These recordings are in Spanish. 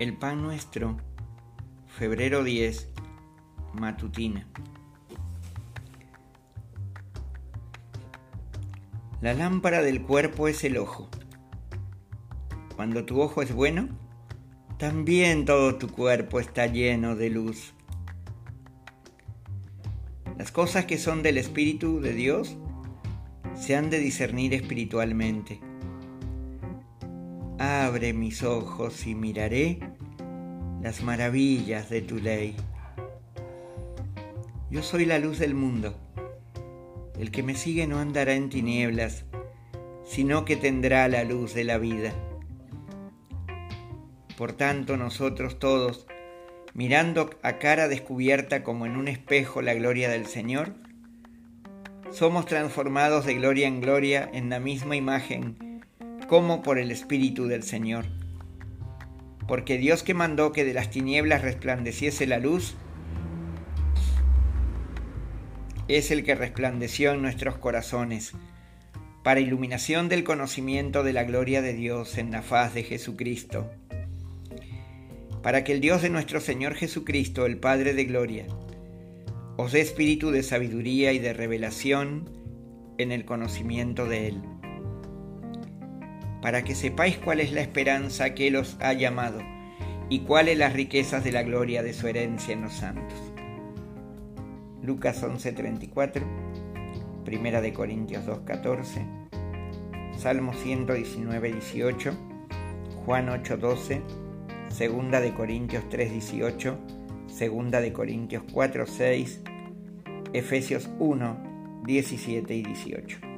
El pan nuestro, febrero 10, matutina. La lámpara del cuerpo es el ojo. Cuando tu ojo es bueno, también todo tu cuerpo está lleno de luz. Las cosas que son del Espíritu de Dios se han de discernir espiritualmente Abre mis ojos y miraré las maravillas de tu ley. Yo soy la luz del mundo. El que me sigue no andará en tinieblas, sino que tendrá la luz de la vida. Por tanto, nosotros todos, mirando a cara descubierta como en un espejo la gloria del Señor, somos transformados de gloria en gloria en la misma imagen como por el Espíritu del Señor. Porque Dios que mandó que de las tinieblas resplandeciese la luz, es el que resplandeció en nuestros corazones, para iluminación del conocimiento de la gloria de Dios en la faz de Jesucristo. Para que el Dios de nuestro Señor Jesucristo, el Padre de Gloria, os dé espíritu de sabiduría y de revelación en el conocimiento de Él para que sepáis cuál es la esperanza que Él os ha llamado y cuáles las riquezas de la gloria de su herencia en los santos. Lucas 11:34, Primera de Corintios 2:14, Salmo 119:18, Juan 8:12, Segunda de Corintios 3:18, Segunda de Corintios 4:6, Efesios 1, 17 y 18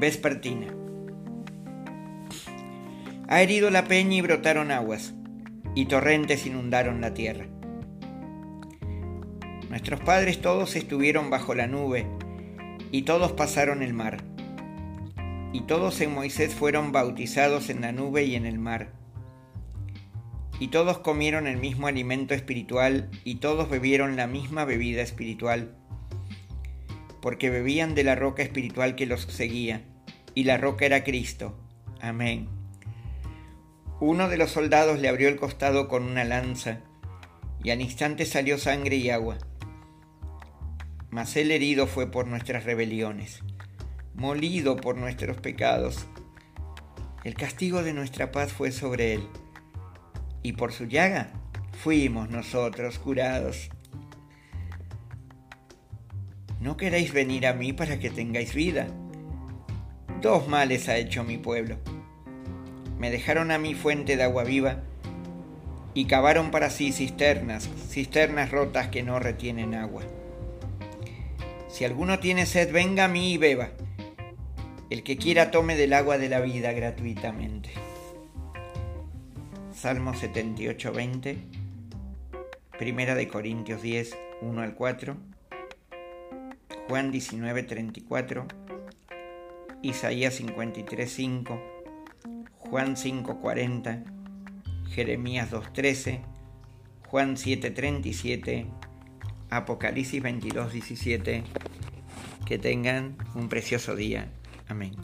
vespertina. Ha herido la peña y brotaron aguas, y torrentes inundaron la tierra. Nuestros padres todos estuvieron bajo la nube, y todos pasaron el mar. Y todos en Moisés fueron bautizados en la nube y en el mar. Y todos comieron el mismo alimento espiritual, y todos bebieron la misma bebida espiritual, porque bebían de la roca espiritual que los seguía y la roca era Cristo. Amén. Uno de los soldados le abrió el costado con una lanza, y al instante salió sangre y agua. Mas el herido fue por nuestras rebeliones, molido por nuestros pecados. El castigo de nuestra paz fue sobre él, y por su llaga fuimos nosotros curados. ¿No queréis venir a mí para que tengáis vida? Dos males ha hecho mi pueblo. Me dejaron a mi fuente de agua viva y cavaron para sí cisternas, cisternas rotas que no retienen agua. Si alguno tiene sed, venga a mí y beba. El que quiera tome del agua de la vida gratuitamente. Salmo 78, 20. Primera de Corintios 10, 1 al 4. Juan 19, 34. Isaías 53.5, Juan 5.40, Jeremías 2.13, Juan 7.37, Apocalipsis 22.17. Que tengan un precioso día. Amén.